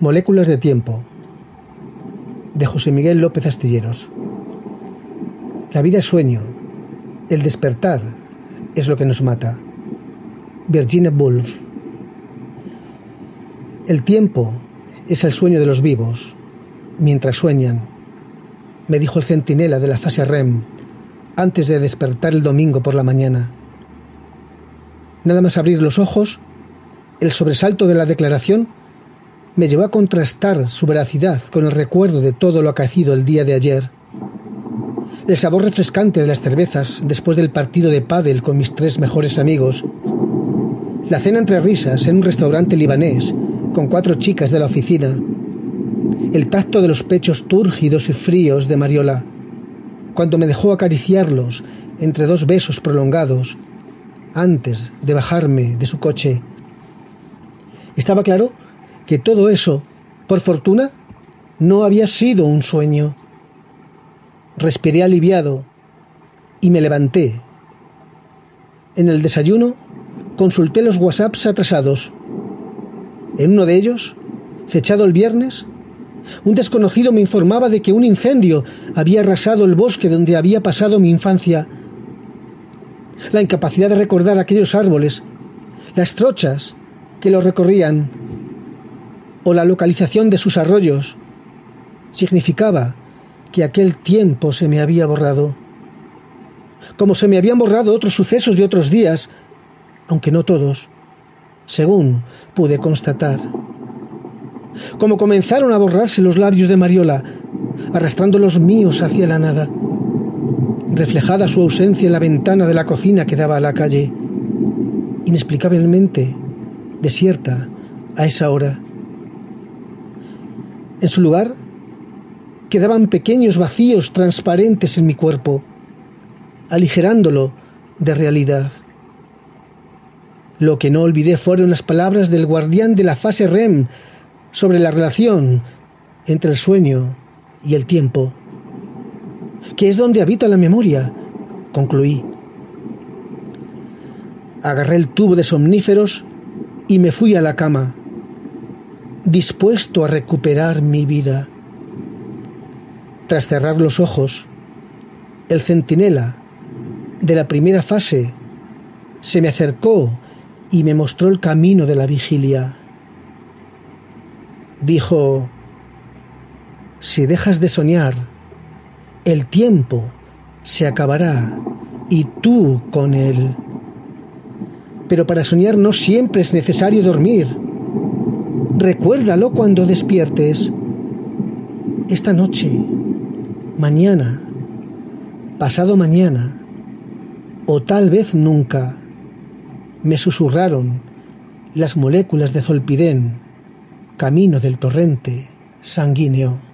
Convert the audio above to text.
Moléculas de tiempo de José Miguel López Astilleros. La vida es sueño, el despertar es lo que nos mata. Virginia Woolf. El tiempo es el sueño de los vivos, mientras sueñan, me dijo el centinela de la fase REM antes de despertar el domingo por la mañana. Nada más abrir los ojos, el sobresalto de la declaración me llevó a contrastar su veracidad con el recuerdo de todo lo acaecido el día de ayer. El sabor refrescante de las cervezas después del partido de pádel con mis tres mejores amigos. La cena entre risas en un restaurante libanés con cuatro chicas de la oficina. El tacto de los pechos túrgidos y fríos de Mariola, cuando me dejó acariciarlos entre dos besos prolongados antes de bajarme de su coche. Estaba claro que todo eso, por fortuna, no había sido un sueño. Respiré aliviado y me levanté. En el desayuno consulté los WhatsApps atrasados. En uno de ellos, fechado el viernes, un desconocido me informaba de que un incendio había arrasado el bosque donde había pasado mi infancia. La incapacidad de recordar aquellos árboles, las trochas que los recorrían, o la localización de sus arroyos significaba que aquel tiempo se me había borrado, como se me habían borrado otros sucesos de otros días, aunque no todos, según pude constatar. Como comenzaron a borrarse los labios de Mariola, arrastrando los míos hacia la nada, reflejada su ausencia en la ventana de la cocina que daba a la calle, inexplicablemente desierta a esa hora. En su lugar, quedaban pequeños vacíos transparentes en mi cuerpo, aligerándolo de realidad. Lo que no olvidé fueron las palabras del guardián de la fase REM sobre la relación entre el sueño y el tiempo, que es donde habita la memoria, concluí. Agarré el tubo de somníferos y me fui a la cama dispuesto a recuperar mi vida. Tras cerrar los ojos, el centinela de la primera fase se me acercó y me mostró el camino de la vigilia. Dijo, si dejas de soñar, el tiempo se acabará y tú con él. Pero para soñar no siempre es necesario dormir. Recuérdalo cuando despiertes. Esta noche, mañana, pasado mañana, o tal vez nunca, me susurraron las moléculas de zolpidén, camino del torrente sanguíneo.